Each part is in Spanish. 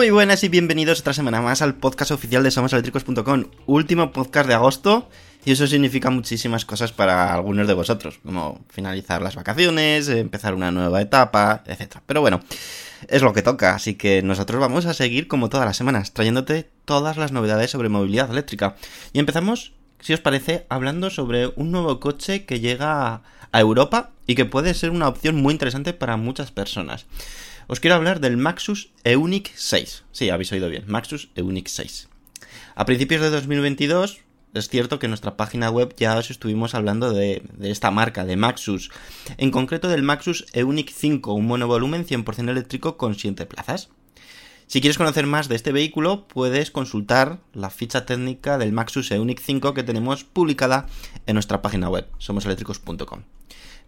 Muy buenas y bienvenidos otra semana más al podcast oficial de SomosEléctricos.com, último podcast de agosto y eso significa muchísimas cosas para algunos de vosotros, como finalizar las vacaciones, empezar una nueva etapa, etc. Pero bueno, es lo que toca, así que nosotros vamos a seguir como todas las semanas, trayéndote todas las novedades sobre movilidad eléctrica. Y empezamos, si os parece, hablando sobre un nuevo coche que llega a Europa y que puede ser una opción muy interesante para muchas personas. Os quiero hablar del Maxus Eunic 6. Sí, habéis oído bien, Maxus Eunic 6. A principios de 2022, es cierto que en nuestra página web ya os estuvimos hablando de, esta marca, de Maxus. En concreto del Maxus Eunic 5, un monovolumen 100% eléctrico con 7 plazas. Si quieres conocer más de este vehículo, puedes consultar la ficha técnica del Maxus Eunic 5 que tenemos publicada en nuestra página web, somoseléctricos.com.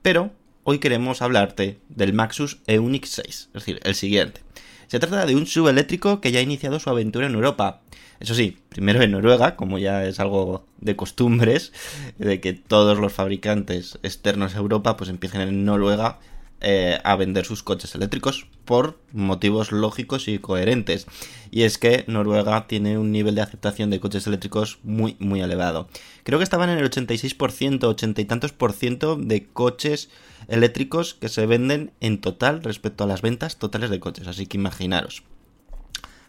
Pero hoy queremos hablarte del Maxus Eunic 6, es decir, el siguiente. Se trata de un subeléctrico que ya ha iniciado su aventura en Europa. Eso sí, primero en Noruega, como ya es algo de costumbres, de que todos los fabricantes externos a Europa pues empiecen en Noruega eh, a vender sus coches eléctricos por motivos lógicos y coherentes. Y es que Noruega tiene un nivel de aceptación de coches eléctricos muy, muy elevado. Creo que estaban en el 86%, 80 y tantos por ciento de coches eléctricos que se venden en total respecto a las ventas totales de coches. Así que imaginaros.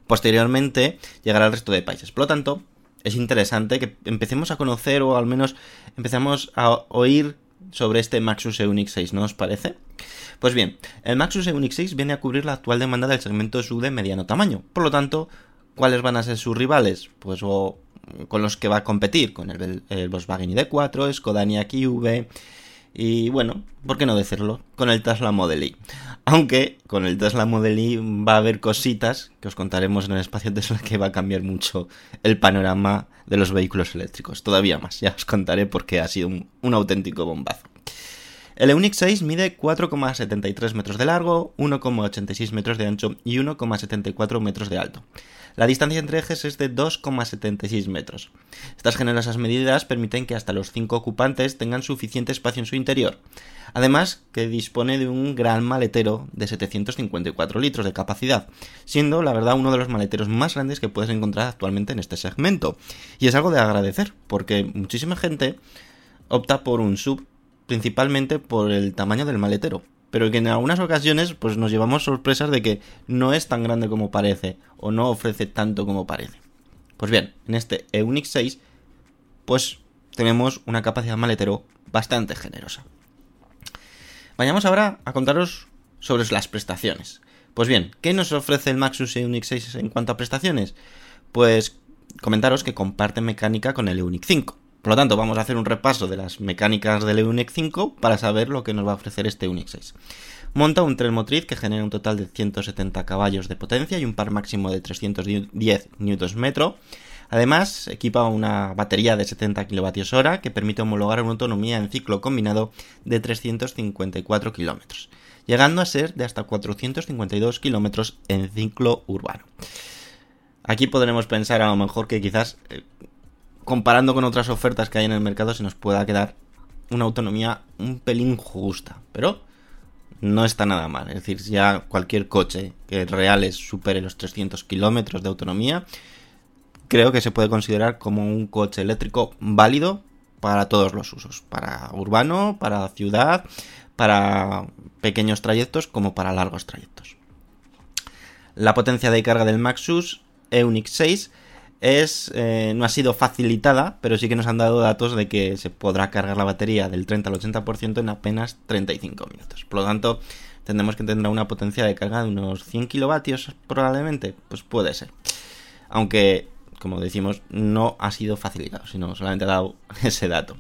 Posteriormente llegará al resto de países. Por lo tanto, es interesante que empecemos a conocer o al menos empezamos a oír sobre este Maxus Eunix 6, ¿no os parece? Pues bien, el Maxus Eunix 6 viene a cubrir la actual demanda del segmento SUV de mediano tamaño. Por lo tanto, ¿cuáles van a ser sus rivales? Pues o con los que va a competir, con el, el Volkswagen ID4, Skoda Enyaq EV y bueno, ¿por qué no decirlo? Con el Tesla Model Y. Aunque con el Tesla Model Y va a haber cositas que os contaremos en el espacio Tesla que va a cambiar mucho el panorama de los vehículos eléctricos. Todavía más, ya os contaré porque ha sido un, un auténtico bombazo. El Eunix 6 mide 4,73 metros de largo, 1,86 metros de ancho y 1,74 metros de alto. La distancia entre ejes es de 2,76 metros. Estas generosas medidas permiten que hasta los 5 ocupantes tengan suficiente espacio en su interior. Además, que dispone de un gran maletero de 754 litros de capacidad, siendo la verdad uno de los maleteros más grandes que puedes encontrar actualmente en este segmento. Y es algo de agradecer, porque muchísima gente opta por un sub principalmente por el tamaño del maletero, pero que en algunas ocasiones pues nos llevamos sorpresas de que no es tan grande como parece o no ofrece tanto como parece. Pues bien, en este Eunix 6 pues tenemos una capacidad maletero bastante generosa. Vayamos ahora a contaros sobre las prestaciones. Pues bien, ¿qué nos ofrece el Maxus Eunix 6 en cuanto a prestaciones? Pues comentaros que comparte mecánica con el Eunix 5. Por lo tanto, vamos a hacer un repaso de las mecánicas del Eunix 5 para saber lo que nos va a ofrecer este Eunix 6. Monta un tren motriz que genera un total de 170 caballos de potencia y un par máximo de 310 Nm. Además, equipa una batería de 70 kWh que permite homologar una autonomía en ciclo combinado de 354 km, llegando a ser de hasta 452 km en ciclo urbano. Aquí podremos pensar a lo mejor que quizás eh, comparando con otras ofertas que hay en el mercado se nos pueda quedar una autonomía un pelín justa, pero no está nada mal. Es decir, ya cualquier coche que reales supere los 300 kilómetros de autonomía, creo que se puede considerar como un coche eléctrico válido para todos los usos, para urbano, para ciudad, para pequeños trayectos como para largos trayectos. La potencia de carga del Maxus Eunix 6 es, eh, no ha sido facilitada, pero sí que nos han dado datos de que se podrá cargar la batería del 30 al 80% en apenas 35 minutos. Por lo tanto, tendremos que tener una potencia de carga de unos 100 kilovatios probablemente. Pues puede ser. Aunque, como decimos, no ha sido facilitado, sino solamente ha dado ese dato.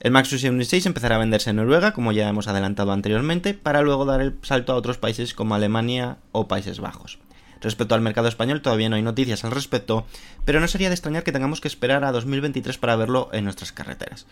El Maxus Eunix 6 empezará a venderse en Noruega, como ya hemos adelantado anteriormente, para luego dar el salto a otros países como Alemania o Países Bajos. Respecto al mercado español todavía no hay noticias al respecto, pero no sería de extrañar que tengamos que esperar a 2023 para verlo en nuestras carreteras.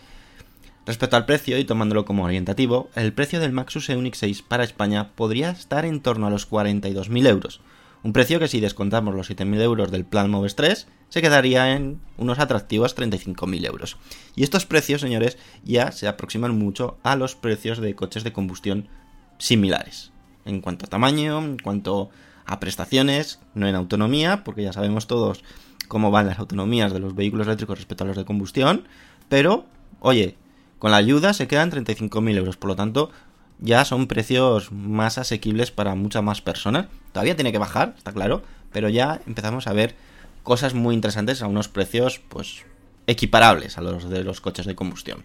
Respecto al precio, y tomándolo como orientativo, el precio del Maxus Eunix 6 para España podría estar en torno a los 42.000 euros, un precio que si descontamos los 7.000 euros del plan Moves 3, se quedaría en unos atractivos 35.000 euros. Y estos precios, señores, ya se aproximan mucho a los precios de coches de combustión similares, en cuanto a tamaño, en cuanto a prestaciones, no en autonomía, porque ya sabemos todos cómo van las autonomías de los vehículos eléctricos respecto a los de combustión, pero, oye, con la ayuda se quedan 35.000 euros, por lo tanto, ya son precios más asequibles para muchas más personas. Todavía tiene que bajar, está claro, pero ya empezamos a ver cosas muy interesantes a unos precios, pues, equiparables a los de los coches de combustión.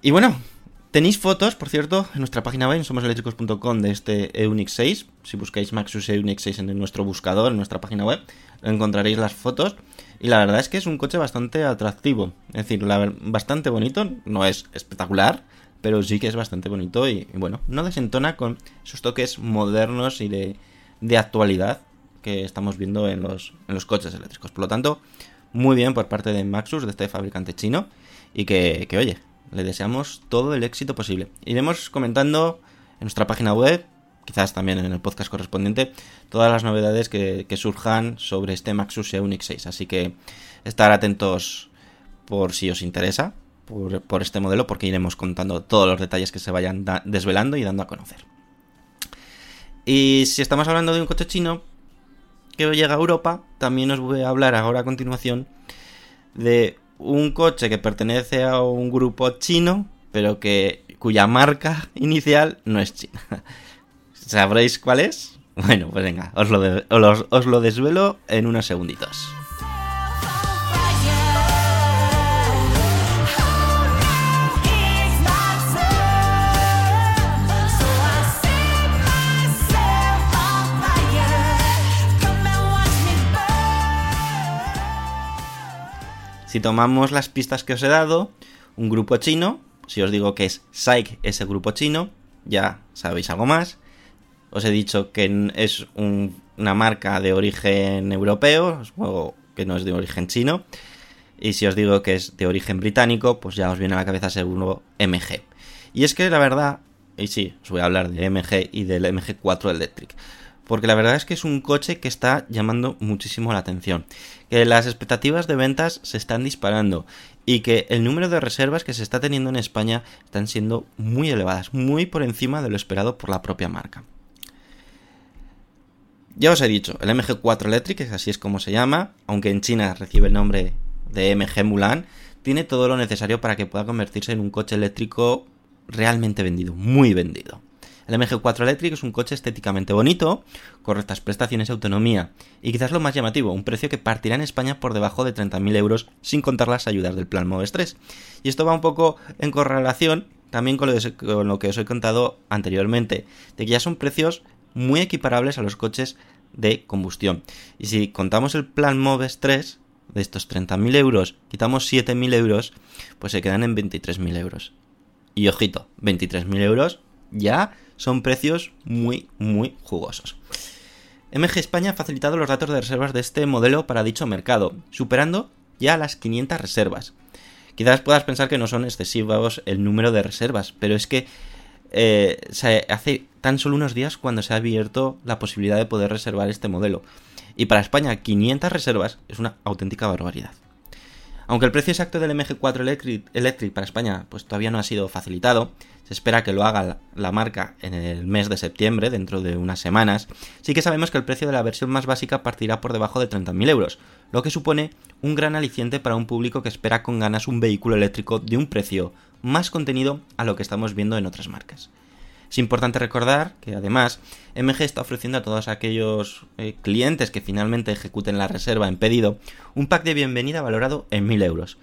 Y bueno, Tenéis fotos, por cierto, en nuestra página web, en somoseléctricos.com, de este Eunix 6. Si buscáis Maxus Eunix 6 en nuestro buscador, en nuestra página web, encontraréis las fotos. Y la verdad es que es un coche bastante atractivo. Es decir, bastante bonito. No es espectacular, pero sí que es bastante bonito. Y, bueno, no desentona con esos toques modernos y de, actualidad que estamos viendo en los, coches eléctricos. Por lo tanto, muy bien por parte de Maxus, de este fabricante chino. Y que oye, le deseamos todo el éxito posible. Iremos comentando en nuestra página web, quizás también en el podcast correspondiente, todas las novedades que, surjan sobre este Maxus Unix 6. Así que estar atentos por si os interesa por, por este modelo, porque iremos contando todos los detalles que se vayan desvelando y dando a conocer. Y si estamos hablando de un coche chino que llega a Europa, también os voy a hablar ahora a continuación de un coche que pertenece a un grupo chino, pero que cuya marca inicial no es china. ¿Sabréis cuál es? Bueno, pues venga, os lo, os, os lo desvelo en unos segunditos. Si tomamos las pistas que os he dado, un grupo chino, si os digo que es SAIC ese grupo chino, ya sabéis algo más. Os he dicho que es una marca de origen europeo, o que no es de origen chino. Y si os digo que es de origen británico, pues ya os viene a la cabeza seguro MG. Y es que la verdad, y sí, os voy a hablar de MG y del MG4 Electric porque la verdad es que es un coche que está llamando muchísimo la atención, que las expectativas de ventas se están disparando y que el número de reservas que se está teniendo en España están siendo muy elevadas, muy por encima de lo esperado por la propia marca. Ya os he dicho, el MG4 Electric, así es como se llama, aunque en China recibe el nombre de MG Mulan, tiene todo lo necesario para que pueda convertirse en un coche eléctrico realmente vendido, muy vendido. El MG4 Electric es un coche estéticamente bonito, correctas prestaciones y autonomía, y quizás lo más llamativo, un precio que partirá en España por debajo de 30.000 euros sin contar las ayudas del plan Moves 3. Y esto va un poco en correlación también con lo, que os he contado anteriormente, de que ya son precios muy equiparables a los coches de combustión. Y si contamos el plan Moves 3, de estos 30.000 euros, quitamos 7.000 euros, pues se quedan en 23.000 euros. Y ojito, 23.000 euros ya son precios muy, muy jugosos. MG España ha facilitado los datos de reservas de este modelo para dicho mercado, superando ya las 500 reservas. Quizás puedas pensar que no son excesivos el número de reservas, pero es que eh, se hace tan solo unos días cuando se ha abierto la posibilidad de poder reservar este modelo. Y para España, 500 reservas es una auténtica barbaridad. Aunque el precio exacto del MG4 Electric, Electric para España pues todavía no ha sido facilitado, espera que lo haga la, marca en el mes de septiembre, dentro de unas semanas, sí que sabemos que el precio de la versión más básica partirá por debajo de 30.000 euros, lo que supone un gran aliciente para un público que espera con ganas un vehículo eléctrico de un precio más contenido a lo que estamos viendo en otras marcas. Es importante recordar que además MG está ofreciendo a todos aquellos eh, clientes que finalmente ejecuten la reserva en pedido un pack de bienvenida valorado en 1000 euros.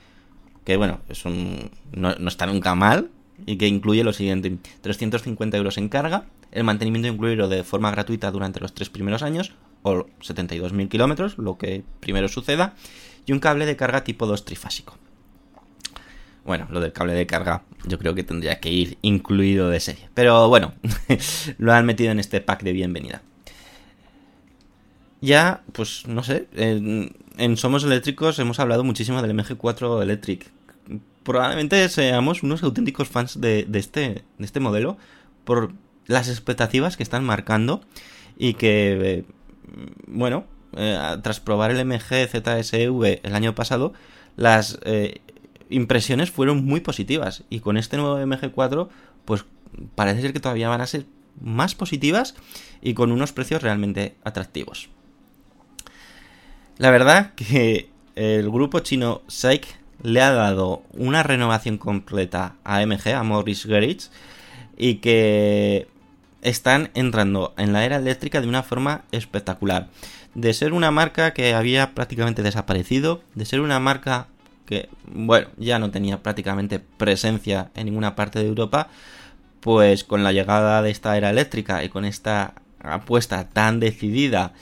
Que bueno, es un, no está nunca mal y que incluye lo siguiente: 350 euros en carga, el mantenimiento incluido de forma gratuita durante los tres primeros años o 72.000 kilómetros, lo que primero suceda, y un cable de carga tipo 2 trifásico. Bueno, lo del cable de carga yo creo que tendría que ir incluido de serie. Pero bueno, lo han metido en este pack de bienvenida. Ya, pues no sé, en, en Somos Eléctricos hemos hablado muchísimo del MG4 Electric. Probablemente seamos unos auténticos fans este, de este modelo por las expectativas que están marcando y que, eh, bueno, eh, tras probar el MG ZSV el año pasado, las eh, impresiones fueron muy positivas. Y con este nuevo MG4, pues parece ser que todavía van a ser más positivas y con unos precios realmente atractivos. La verdad que el grupo chino SAIC le ha dado una renovación completa a MG, a Morris Garage, y que están entrando en la era eléctrica de una forma espectacular. De ser una marca que había prácticamente desaparecido, de ser una marca que, bueno, ya no tenía prácticamente presencia en ninguna parte de Europa, pues con la llegada de esta era eléctrica y con esta apuesta tan decidida,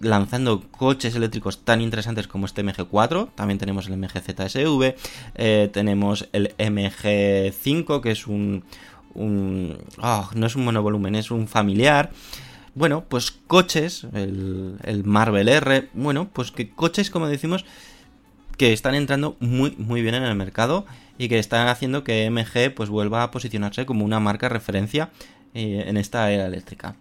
lanzando coches eléctricos tan interesantes como este MG4, también tenemos el MG ZSV, eh, tenemos el MG5, que es un... oh, no es un monovolumen, es un familiar. Bueno, pues coches, el, el Marvel R, bueno, pues que coches, como decimos, que están entrando muy muy bien en el mercado y que están haciendo que MG pues vuelva a posicionarse como una marca referencia eh, en esta era eléctrica.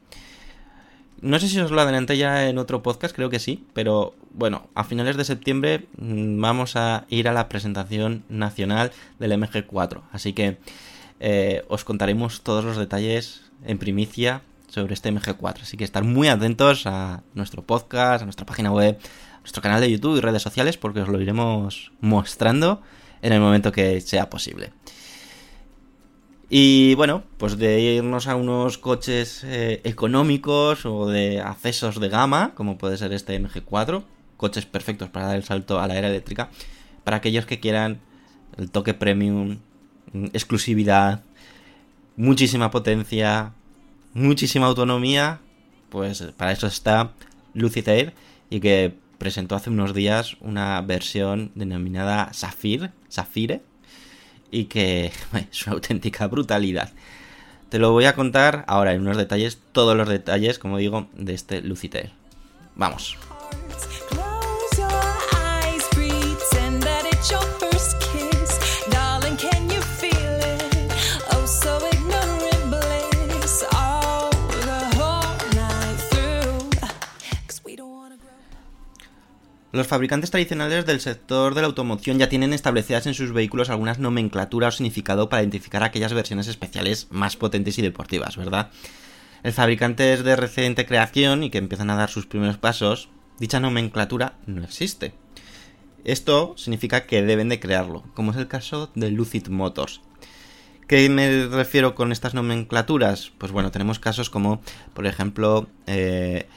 No sé si os lo adelanté ya en otro podcast, creo que sí, pero bueno, a finales de septiembre mm, vamos a ir a la presentación nacional del MG4, así que eh, os contaremos todos los detalles en primicia sobre este MG4, así que estar muy atentos a nuestro podcast, a nuestra página web, nuestro canal de YouTube y redes sociales porque os lo iremos mostrando en el momento que sea posible. Y bueno, pues de irnos a unos coches eh, económicos o de accesos de gama, como puede ser este MG4, coches perfectos para dar el salto a la era eléctrica, para aquellos que quieran el toque premium, mm, exclusividad, muchísima potencia, muchísima autonomía, pues para eso está Lucid y que presentó hace unos días una versión denominada Sapphire, Sapphire y que es una auténtica brutalidad. Te lo voy a contar ahora en unos detalles, todos los detalles, como digo, de este Luciter. Vamos. Los fabricantes tradicionales del sector de la automoción ya tienen establecidas en sus vehículos algunas nomenclaturas o significado para identificar aquellas versiones especiales más potentes y deportivas, ¿verdad? El fabricante es de reciente creación y que empiezan a dar sus primeros pasos, dicha nomenclatura no existe. Esto significa que deben de crearlo, como es el caso de Lucid Motors. ¿Qué me refiero con estas nomenclaturas? Pues bueno, tenemos casos como, por ejemplo, eh,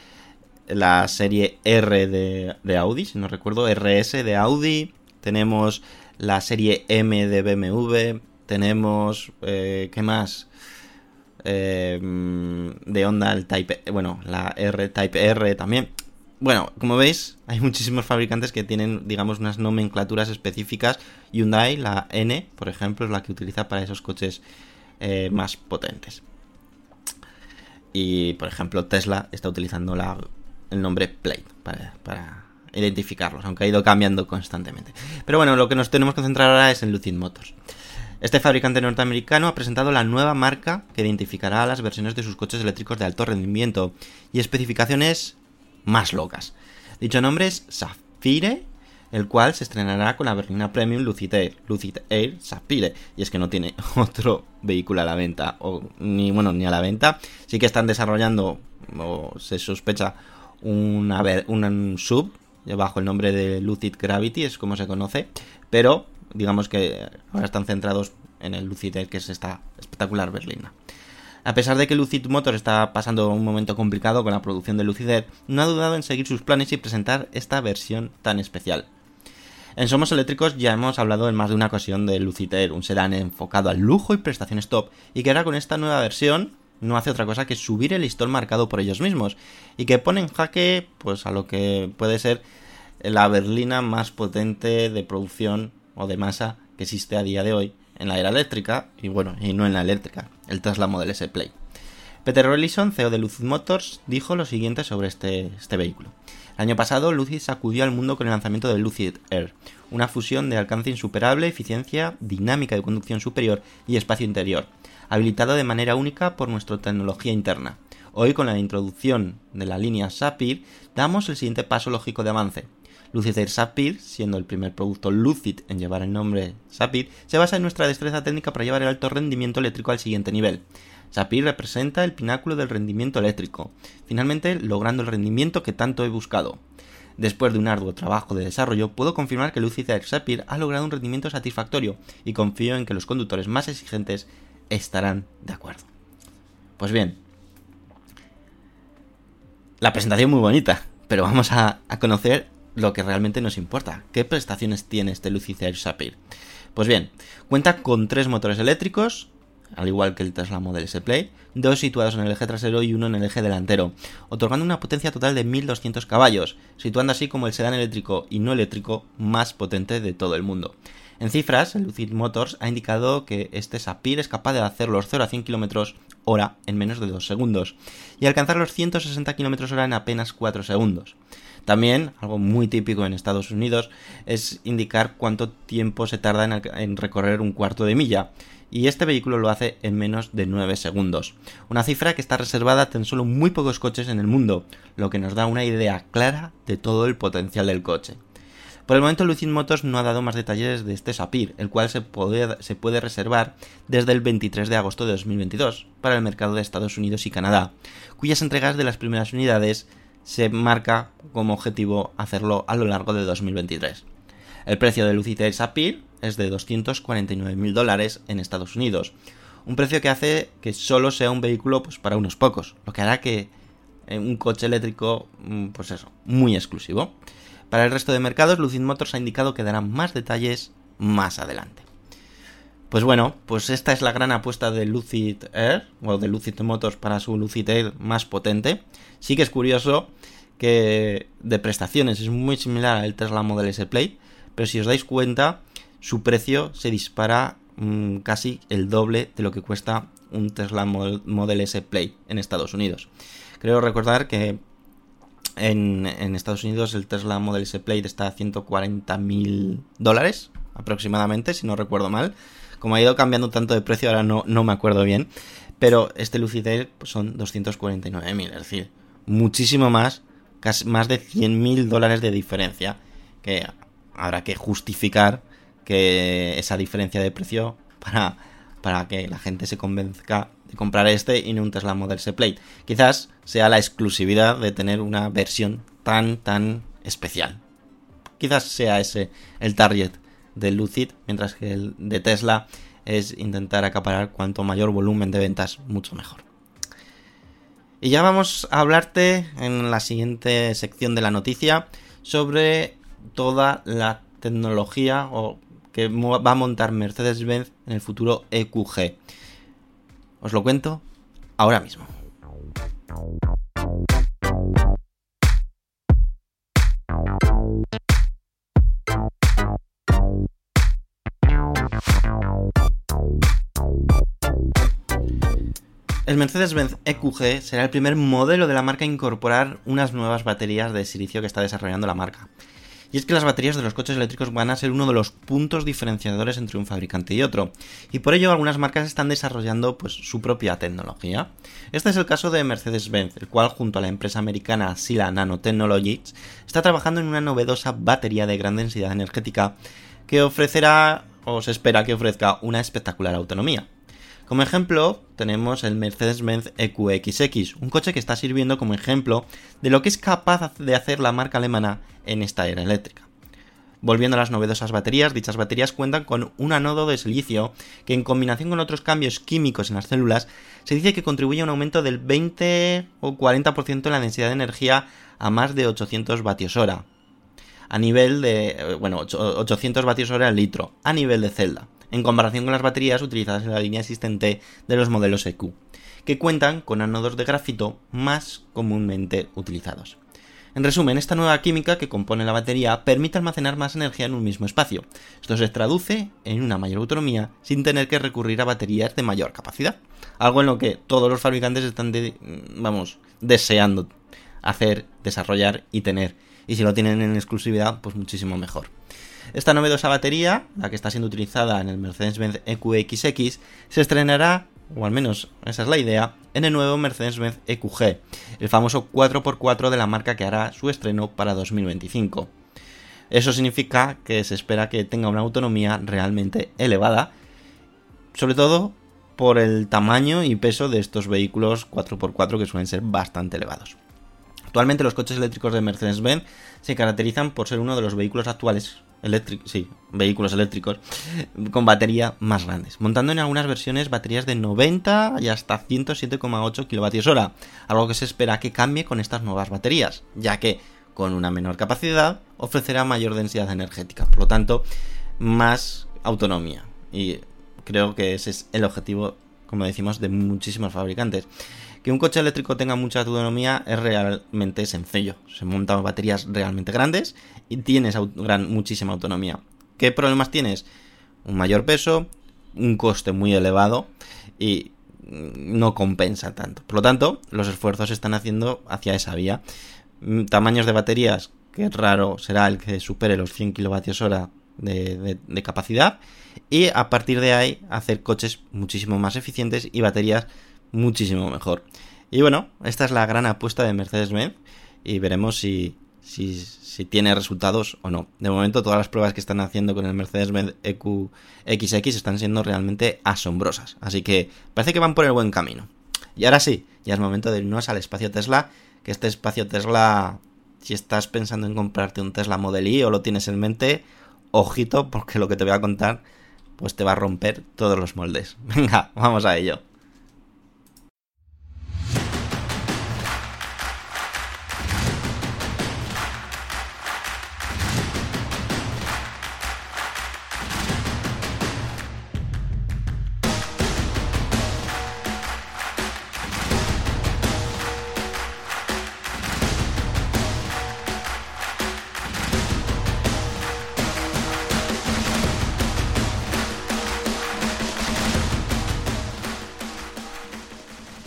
la serie R de, de Audi, si no recuerdo, RS de Audi, tenemos la serie M de BMW, tenemos, eh, ¿qué más? Eh, de Honda el Type, bueno, la R Type R también. Bueno, como veis, hay muchísimos fabricantes que tienen, digamos, unas nomenclaturas específicas. Hyundai, la N, por ejemplo, es la que utiliza para esos coches eh, más potentes. Y, por ejemplo, Tesla está utilizando la, el nombre Plate para, identificarlos, aunque ha ido cambiando constantemente. Pero bueno, lo que nos tenemos que centrar ahora es en Lucid Motors. Este fabricante norteamericano ha presentado la nueva marca que identificará las versiones de sus coches eléctricos de alto rendimiento y especificaciones más locas. Dicho nombre es Sapphire, el cual se estrenará con la berlina Premium Lucid Air, Lucid Air Sapphire, y es que no tiene otro vehículo a la venta, ni bueno, ni a la venta. Sí que están desarrollando, o se sospecha, un sub bajo el nombre de Lucid Gravity, es como se conoce, pero digamos que ahora están centrados en el Lucid Air, que es esta espectacular berlina. A pesar de que Lucid Motor está pasando un momento complicado con la producción de Lucid Air, no ha dudado en seguir sus planes y presentar esta versión tan especial. En Somos Eléctricos ya hemos hablado en más de una ocasión de Lucid Air, un sedán enfocado al lujo y prestaciones top, y que ahora con esta nueva versión no hace otra cosa que subir el listón marcado por ellos mismos, y que pone en jaque pues a lo que puede ser la berlina más potente de producción o de masa que existe a día de hoy en la era eléctrica, y bueno, y no en la eléctrica, el Tesla Model S Play. Peter Rollison, CEO de Lucid Motors, dijo lo siguiente sobre este, este vehículo. El año pasado, Lucid sacudió al mundo con el lanzamiento del Lucid Air, una fusión de alcance insuperable, eficiencia, dinámica de conducción superior y espacio interior, habilitado de manera única por nuestra tecnología interna. Hoy, con la introducción de la línea Sapphire, damos el siguiente paso lógico de avance. Lucid Air Sapphire, siendo el primer producto Lucid en llevar el nombre Sapphire, se basa en nuestra destreza técnica para llevar el alto rendimiento eléctrico al siguiente nivel. Sapphire representa el pináculo del rendimiento eléctrico, finalmente logrando el rendimiento que tanto he buscado. Después de un arduo trabajo de desarrollo, puedo confirmar que Lucid Air Sapphire ha logrado un rendimiento satisfactorio y confío en que los conductores más exigentes estarán de acuerdo. Pues bien, la presentación muy bonita, pero vamos a, conocer lo que realmente nos importa. ¿Qué prestaciones tiene este Lucid Air Sapphire? Pues bien, cuenta con tres motores eléctricos, al igual que el Tesla Model S Play, dos situados en el eje trasero y uno en el eje delantero, otorgando una potencia total de 1200 caballos, situando así como el sedán eléctrico y no eléctrico más potente de todo el mundo. En cifras, Lucid Motors ha indicado que este Sapphire es capaz de hacer los 0 a 100 km hora en menos de 2 segundos y alcanzar los 160 km hora en apenas 4 segundos. También, algo muy típico en Estados Unidos, es indicar cuánto tiempo se tarda en recorrer un cuarto de milla, y este vehículo lo hace en menos de 9 segundos. Una cifra que está reservada a tan solo muy pocos coches en el mundo, lo que nos da una idea clara de todo el potencial del coche. Por el momento Lucid Motors no ha dado más detalles de este Sapir, el cual se puede, se puede reservar desde el 23 de agosto de 2022 para el mercado de Estados Unidos y Canadá, cuyas entregas de las primeras unidades se marca como objetivo hacerlo a lo largo de 2023. El precio de Lucid Air Sapir es de 249.000 dólares en Estados Unidos, un precio que hace que solo sea un vehículo pues, para unos pocos, lo que hará que eh, un coche eléctrico, mm, pues eso, muy exclusivo. Para el resto de mercados, Lucid Motors ha indicado que dará más detalles más adelante. Pues bueno, pues esta es la gran apuesta de Lucid Air, o de Lucid Motors para su Lucid Air más potente. Sí que es curioso que de prestaciones es muy similar al Tesla Model S Play, pero si os dais cuenta, su precio se dispara mmm, casi el doble de lo que cuesta un Tesla Model S Play en Estados Unidos. Creo recordar que en, Estados Unidos el Tesla Model S Play está a 140 mil dólares aproximadamente, si no recuerdo mal. Como ha ido cambiando tanto de precio, ahora no, no me acuerdo bien. Pero este Lucid Air pues, son 249 mil, es decir, muchísimo más, casi más de 100 mil dólares de diferencia. Que habrá que justificar que esa diferencia de precio para, para que la gente se convenzca de comprar este y no un Tesla Model S Plate. Quizás sea la exclusividad de tener una versión tan, tan especial. Quizás sea ese el target de Lucid, mientras que el de Tesla es intentar acaparar cuanto mayor volumen de ventas, mucho mejor. Y ya vamos a hablarte en la siguiente sección de la noticia sobre toda la tecnología o que va a montar Mercedes-Benz en el futuro EQG. Os lo cuento ahora mismo. El Mercedes-Benz EQG será el primer modelo de la marca a incorporar unas nuevas baterías de silicio que está desarrollando la marca. Y es que las baterías de los coches eléctricos van a ser uno de los puntos diferenciadores entre un fabricante y otro. Y por ello algunas marcas están desarrollando pues, su propia tecnología. Este es el caso de Mercedes-Benz, el cual junto a la empresa americana Sila Nanotechnologies está trabajando en una novedosa batería de gran densidad energética que ofrecerá o se espera que ofrezca una espectacular autonomía. Como ejemplo, tenemos el Mercedes-Benz EQXX, un coche que está sirviendo como ejemplo de lo que es capaz de hacer la marca alemana en esta era eléctrica. Volviendo a las novedosas baterías, dichas baterías cuentan con un anodo de silicio que en combinación con otros cambios químicos en las células se dice que contribuye a un aumento del 20 o 40% en la densidad de energía a más de 800 vatios hora. A nivel de, eh, bueno, 800 vatios hora al litro, a nivel de celda en comparación con las baterías utilizadas en la línea existente de los modelos EQ, que cuentan con ánodos de grafito más comúnmente utilizados. En resumen, esta nueva química que compone la batería permite almacenar más energía en un mismo espacio. Esto se traduce en una mayor autonomía sin tener que recurrir a baterías de mayor capacidad. Algo en lo que todos los fabricantes están, vamos, deseando hacer, desarrollar y tener. Y si lo tienen en exclusividad, pues muchísimo mejor. Esta novedosa batería, la que está siendo utilizada en el Mercedes-Benz EQXX, se estrenará, o al menos esa es la idea, en el nuevo Mercedes-Benz EQG, el famoso 4x4 de la marca que hará su estreno para 2025. Eso significa que se espera que tenga una autonomía realmente elevada, sobre todo por el tamaño y peso de estos vehículos 4x4 que suelen ser bastante elevados. Actualmente los coches eléctricos de Mercedes-Benz se caracterizan por ser uno de los vehículos actuales eléctricos, sí, vehículos eléctricos con batería más grandes, montando en algunas versiones baterías de 90 y hasta 107,8 kWh, algo que se espera que cambie con estas nuevas baterías, ya que con una menor capacidad ofrecerá mayor densidad energética, por lo tanto, más autonomía. Y creo que ese es el objetivo, como decimos, de muchísimos fabricantes. Que un coche eléctrico tenga mucha autonomía es realmente sencillo. Se montan baterías realmente grandes y tienes muchísima autonomía. ¿Qué problemas tienes? Un mayor peso, un coste muy elevado y no compensa tanto. Por lo tanto, los esfuerzos se están haciendo hacia esa vía. Mm, tamaños de baterías, que raro será el que supere los 100 kWh de, de capacidad. Y a partir de ahí, hacer coches muchísimo más eficientes y baterías muchísimo mejor. Y bueno, esta es la gran apuesta de Mercedes-Benz y veremos si, si, tiene resultados o no. De momento todas las pruebas que están haciendo con el Mercedes-Benz EQXX están siendo realmente asombrosas. Así que parece que van por el buen camino. Y ahora sí, ya es momento de irnos al espacio Tesla, que este espacio Tesla, si estás pensando en comprarte un Tesla Model Y o lo tienes en mente, ojito porque lo que te voy a contar pues te va a romper todos los moldes. Venga, vamos a ello.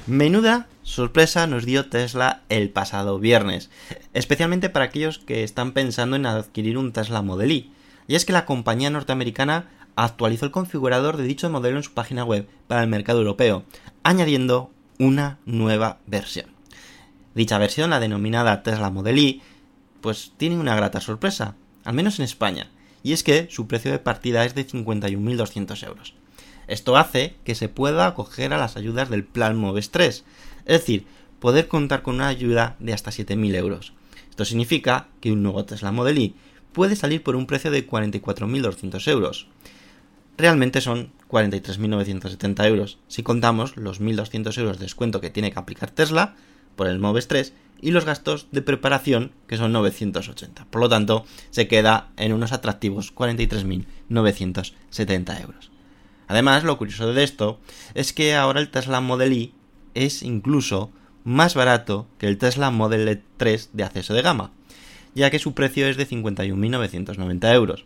Menuda sorpresa nos dio Tesla el pasado viernes, especialmente para aquellos que están pensando en adquirir un Tesla Model Y. Y es que la compañía norteamericana actualizó el configurador de dicho modelo en su página web para el mercado europeo, añadiendo una nueva versión. Dicha versión, la denominada Tesla Model Y, pues tiene una grata sorpresa, al menos en España, y es que su precio de partida es de 51.200 euros. Esto hace que se pueda acoger a las ayudas del Plan Moves 3, es decir, poder contar con una ayuda de hasta 7.000 euros. Esto significa que un nuevo Tesla Model Y puede salir por un precio de 44.200 euros. Realmente son 43.970 euros si contamos los 1.200 euros de descuento que tiene que aplicar Tesla por el Moves 3 y los gastos de preparación que son 980. Por lo tanto, se queda en unos atractivos 43.970 euros. Además, lo curioso de esto es que ahora el Tesla Model Y es incluso más barato que el Tesla Model 3 e de acceso de gama, ya que su precio es de 51.990 euros.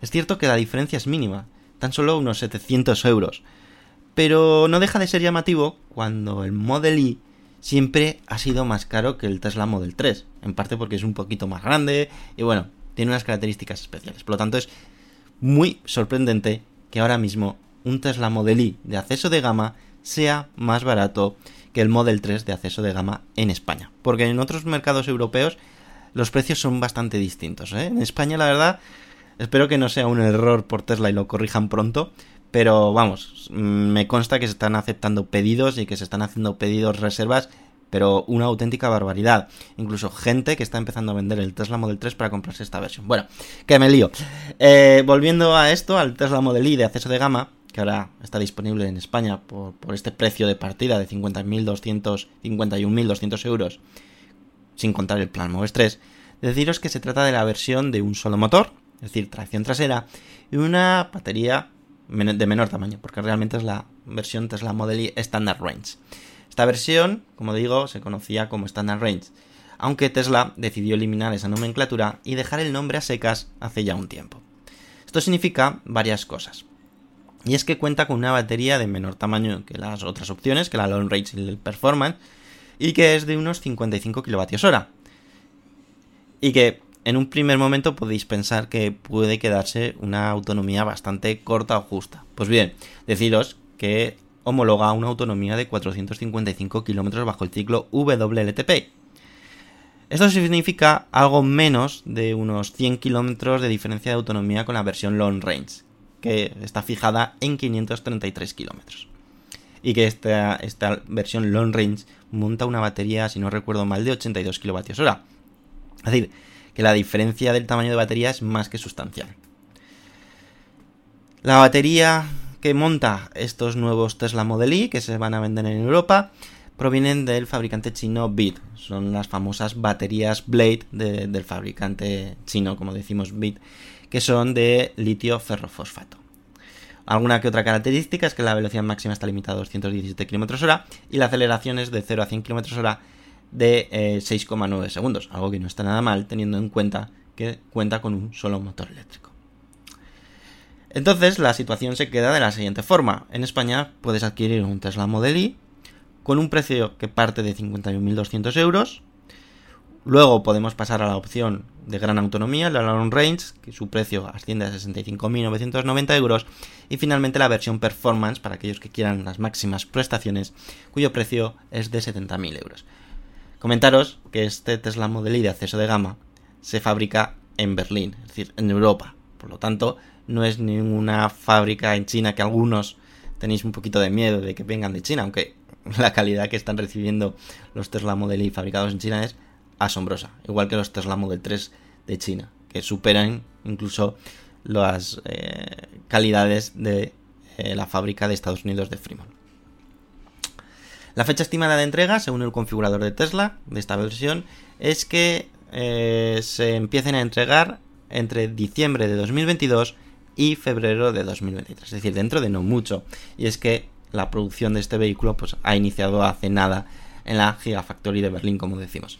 Es cierto que la diferencia es mínima, tan solo unos 700 euros, pero no deja de ser llamativo cuando el Model Y siempre ha sido más caro que el Tesla Model 3, en parte porque es un poquito más grande y bueno, tiene unas características especiales. Por lo tanto, es muy sorprendente que ahora mismo un Tesla Model Y de acceso de gama sea más barato que el Model 3 de acceso de gama en España. Porque en otros mercados europeos los precios son bastante distintos. ¿eh? En España, la verdad, espero que no sea un error por Tesla y lo corrijan pronto. Pero vamos, me consta que se están aceptando pedidos y que se están haciendo pedidos reservas, pero una auténtica barbaridad. Incluso gente que está empezando a vender el Tesla Model 3 para comprarse esta versión. Bueno, que me lío. Eh, volviendo a esto, al Tesla Model Y de acceso de gama, que ahora está disponible en España por, este precio de partida de 50.200, 51.200 euros, sin contar el plan Moves 3, deciros que se trata de la versión de un solo motor, es decir, tracción trasera, y una batería de menor tamaño, porque realmente es la versión Tesla Model Y Standard Range. Esta versión, como digo, se conocía como Standard Range, aunque Tesla decidió eliminar esa nomenclatura y dejar el nombre a secas hace ya un tiempo. Esto significa varias cosas. Y es que cuenta con una batería de menor tamaño que las otras opciones, que la Long Range y el Performance, y que es de unos 55 kWh. Y que en un primer momento podéis pensar que puede quedarse una autonomía bastante corta o justa. Pues bien, deciros que homologa una autonomía de 455 km bajo el ciclo WLTP. Esto significa algo menos de unos 100 km de diferencia de autonomía con la versión Long Range, que está fijada en 533 km. Y que esta, esta versión Long Range monta una batería, si no recuerdo mal, de 82 kWh. Es decir, que la diferencia del tamaño de batería es más que sustancial. La batería que monta estos nuevos Tesla Model Y que se van a vender en Europa provienen del fabricante chino BIT. Son las famosas baterías Blade de- del fabricante chino, como decimos BIT, que son de litio ferrofosfato. Alguna que otra característica es que la velocidad máxima está limitada a 217 km h y la aceleración es de 0 a 100 km h de eh, 6,9 segundos, algo que no está nada mal teniendo en cuenta que cuenta con un solo motor eléctrico. Entonces la situación se queda de la siguiente forma. En España puedes adquirir un Tesla Model Y con un precio que parte de 51.200 euros. Luego podemos pasar a la opción de gran autonomía, la Long Range, que su precio asciende a 65.990 euros. Y finalmente la versión Performance, para aquellos que quieran las máximas prestaciones, cuyo precio es de 70.000 euros. Comentaros que este Tesla Model Y de acceso de gama se fabrica en Berlín, es decir, en Europa. Por lo tanto, no es ninguna fábrica en China que algunos tenéis un poquito de miedo de que vengan de China, aunque la calidad que están recibiendo los Tesla Model Y fabricados en China es asombrosa, igual que los Tesla Model 3 de China, que superan incluso las eh, calidades de eh, la fábrica de Estados Unidos de Fremont. La fecha estimada de entrega, según el configurador de Tesla de esta versión, es que eh, se empiecen a entregar entre diciembre de 2022 y febrero de 2023, es decir, dentro de no mucho. Y es que la producción de este vehículo pues, ha iniciado hace nada en la Gigafactory de Berlín, como decimos.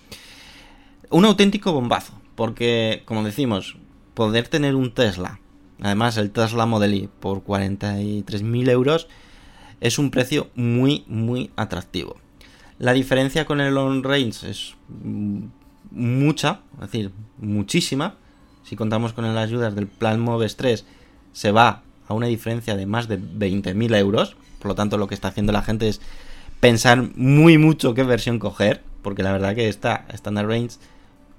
Un auténtico bombazo, porque, como decimos, poder tener un Tesla, además el Tesla Model Y, por 43.000 euros, es un precio muy, muy atractivo. La diferencia con el Long Range es mucha, es decir, muchísima. Si contamos con las ayudas del plan Moves 3, se va a una diferencia de más de 20.000 euros. Por lo tanto, lo que está haciendo la gente es pensar muy mucho qué versión coger, porque la verdad que esta Standard Range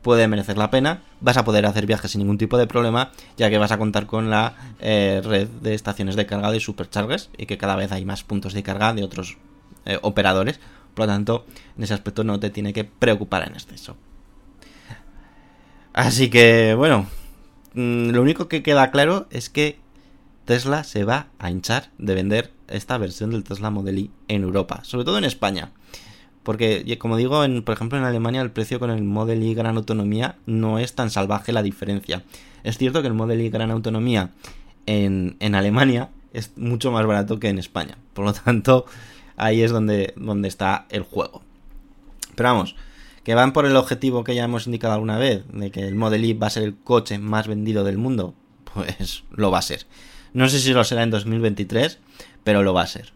puede merecer la pena. Vas a poder hacer viajes sin ningún tipo de problema, ya que vas a contar con la eh, red de estaciones de carga de superchargers y que cada vez hay más puntos de carga de otros eh, operadores. Por lo tanto, en ese aspecto no te tiene que preocupar en exceso. Así que, bueno, mm, lo único que queda claro es que Tesla se va a hinchar de vender esta versión del Tesla Model Y en Europa, sobre todo en España. Porque, como digo, por ejemplo en Alemania el precio con el Model Y Gran Autonomía no es tan salvaje la diferencia. Es cierto que el Model Y Gran Autonomía en, en Alemania es mucho más barato que en España. Por lo tanto, ahí es donde, donde está el juego. Pero vamos, que van por el objetivo que ya hemos indicado alguna vez, de que el Model Y va a ser el coche más vendido del mundo, pues lo va a ser. No sé si lo será en 2023, pero lo va a ser.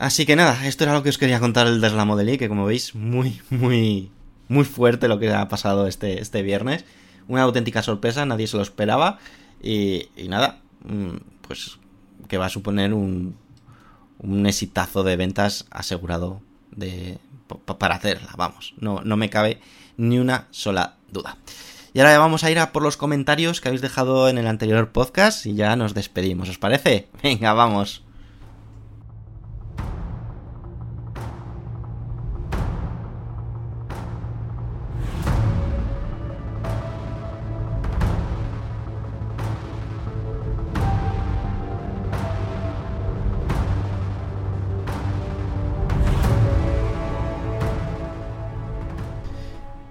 Así que nada, esto era lo que os quería contar el Model Y, que como veis, muy, muy, muy fuerte lo que ha pasado este, este viernes. una auténtica sorpresa, nadie se lo esperaba. Y, nada, mm, pues que va a suponer un, un exitazo de ventas asegurado de, pa- para hacerla, vamos, no, no me cabe ni una sola duda. Y ahora vamos a ir a por los comentarios que habéis dejado en el anterior podcast y ya nos despedimos, ¿os parece? Venga, vamos.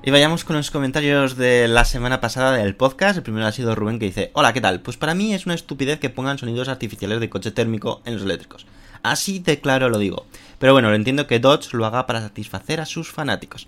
Y vayamos con los comentarios de la semana pasada del podcast. El primero ha sido Rubén que dice, hola, ¿qué tal? Pues para mí es una estupidez que pongan sonidos artificiales de coche térmico en los eléctricos. Así de claro lo digo. Pero bueno, lo entiendo que Dodge lo haga para satisfacer a sus fanáticos.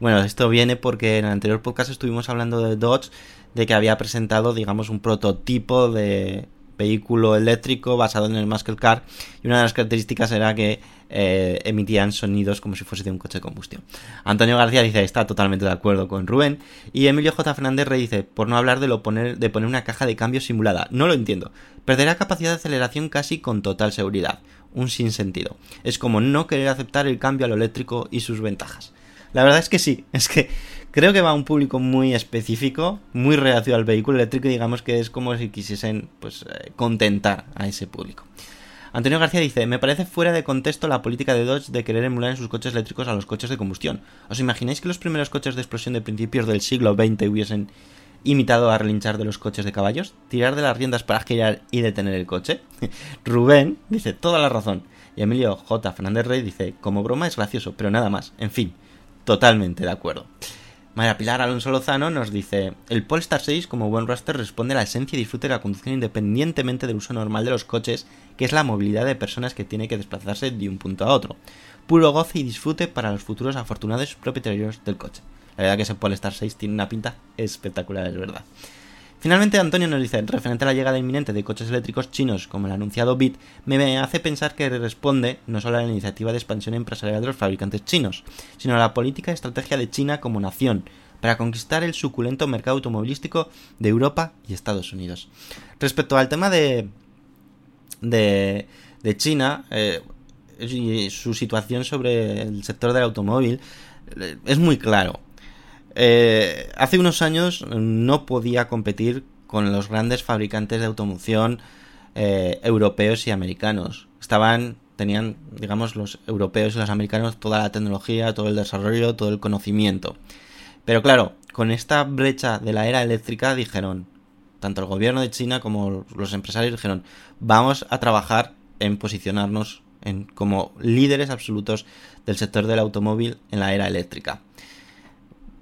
Bueno, esto viene porque en el anterior podcast estuvimos hablando de Dodge, de que había presentado, digamos, un prototipo de vehículo eléctrico basado en el Muscle Car y una de las características era que eh, emitían sonidos como si fuese de un coche de combustión. Antonio García dice está totalmente de acuerdo con Rubén y Emilio J. Fernández Rey dice por no hablar de lo poner de poner una caja de cambio simulada no lo entiendo. Perderá capacidad de aceleración casi con total seguridad. Un sinsentido. Es como no querer aceptar el cambio a lo eléctrico y sus ventajas. La verdad es que sí, es que creo que va a un público muy específico, muy reacio al vehículo eléctrico y digamos que es como si quisiesen pues eh, contentar a ese público. Antonio García dice, me parece fuera de contexto la política de Dodge de querer emular en sus coches eléctricos a los coches de combustión. ¿Os imagináis que los primeros coches de explosión de principios del siglo XX hubiesen imitado a relinchar de los coches de caballos? ¿Tirar de las riendas para girar y detener el coche? Rubén dice, toda la razón. Y Emilio J. Fernández Rey dice, como broma es gracioso, pero nada más. En fin, totalmente de acuerdo. María Pilar Alonso Lozano nos dice, el Polestar 6 como buen raster responde a la esencia y disfrute de la conducción independientemente del uso normal de los coches, que es la movilidad de personas que tiene que desplazarse de un punto a otro. Puro goce y disfrute para los futuros afortunados propietarios del coche. La verdad que ese Polestar 6 tiene una pinta espectacular, es verdad. Finalmente Antonio nos dice, referente a la llegada inminente de coches eléctricos chinos como el anunciado BIT, me hace pensar que responde no solo a la iniciativa de expansión empresarial de los fabricantes chinos, sino a la política y estrategia de China como nación, para conquistar el suculento mercado automovilístico de Europa y Estados Unidos. Respecto al tema de, de, China eh, y su situación sobre el sector del automóvil, eh, es muy claro. Eh, hace unos años no podía competir con los grandes fabricantes de automoción eh, europeos y americanos. Estaban, tenían, digamos, los europeos y los americanos toda la tecnología, todo el desarrollo, todo el conocimiento. Pero claro, con esta brecha de la era eléctrica dijeron, tanto el gobierno de China como los empresarios dijeron, vamos a trabajar en posicionarnos como líderes absolutos del sector del automóvil en la era eléctrica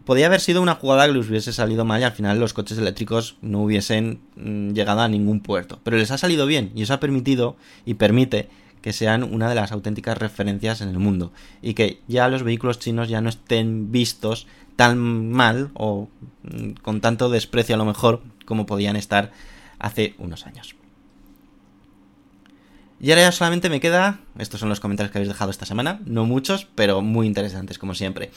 podía haber sido una jugada que les hubiese salido mal y al final los coches eléctricos no hubiesen mm, llegado a ningún puerto. Pero les ha salido bien y eso ha permitido y permite que sean una de las auténticas referencias en el mundo y que ya los vehículos chinos ya no estén vistos tan mal o mm, con tanto desprecio a lo mejor como podían estar hace unos años. Y ahora ya solamente me queda, estos son los comentarios que habéis dejado esta semana, no muchos, pero muy interesantes como siempre.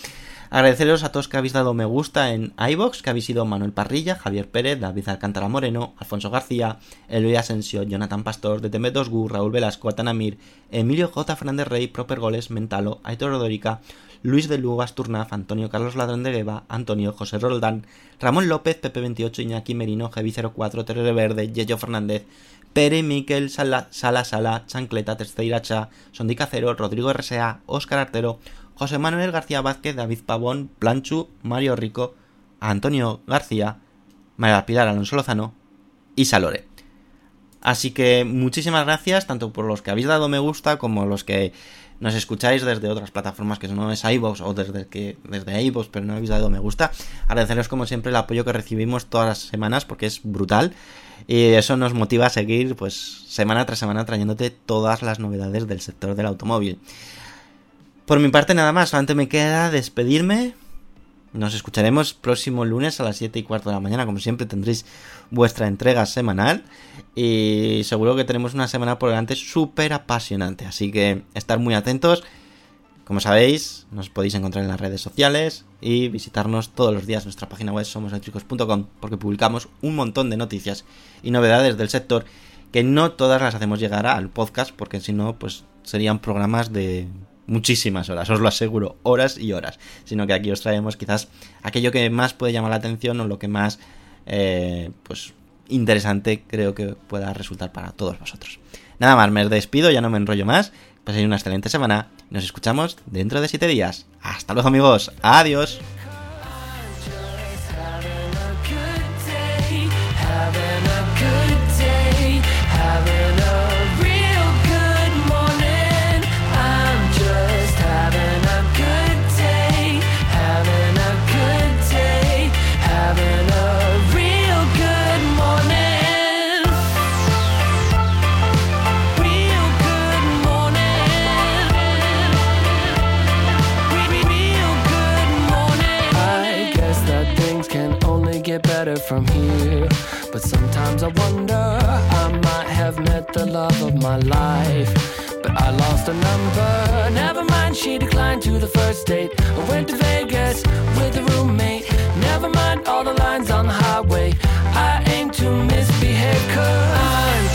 Agradeceros a todos que habéis dado me gusta en iBox, que habéis sido Manuel Parrilla, Javier Pérez, David Alcántara Moreno, Alfonso García, Eloy Asensio, Jonathan Pastor, Deteme Dosgu, Raúl Velasco, Atanamir, Emilio J. Fernández Rey, Proper Goles, Mentalo, Aitor Rodorica, Luis de Lugo Asturnaf, Antonio Carlos Ladrón de Gueva, Antonio José Roldán, Ramón López, Pepe28, Iñaki Merino, Gevi04, Terre Verde, Yello Fernández, Pere, Miquel, Sala, Sala, Sala, Chancleta, Terceiracha, Sondica Cero, Rodrigo RSA, Óscar Artero, José Manuel García Vázquez, David Pavón, Planchu, Mario Rico, Antonio García, María Pilar Alonso Lozano y Salore. Así que muchísimas gracias tanto por los que habéis dado me gusta como los que nos escucháis desde otras plataformas que no es iVoox o desde que desde iVoox pero no habéis dado me gusta. Agradeceros como siempre el apoyo que recibimos todas las semanas porque es brutal y eso nos motiva a seguir pues semana tras semana trayéndote todas las novedades del sector del automóvil. Por mi parte nada más, solamente me queda despedirme. Nos escucharemos próximo lunes a las 7 y cuarto de la mañana, como siempre tendréis vuestra entrega semanal y seguro que tenemos una semana por delante súper apasionante, así que estar muy atentos. Como sabéis, nos podéis encontrar en las redes sociales y visitarnos todos los días en nuestra página web somoseléctricos.com porque publicamos un montón de noticias y novedades del sector que no todas las hacemos llegar al podcast porque si no, pues serían programas de muchísimas horas, os lo aseguro, horas y horas, sino que aquí os traemos quizás aquello que más puede llamar la atención o lo que más, eh, pues, interesante creo que pueda resultar para todos vosotros. Nada más, me despido, ya no me enrollo más, paséis una excelente semana, nos escuchamos dentro de 7 días. Hasta luego amigos, adiós. the love of my life. But I lost a number. Never mind, she declined to the first date. I went to Vegas with a roommate. Never mind all the lines on the highway. I aim to misbehave, cause I'm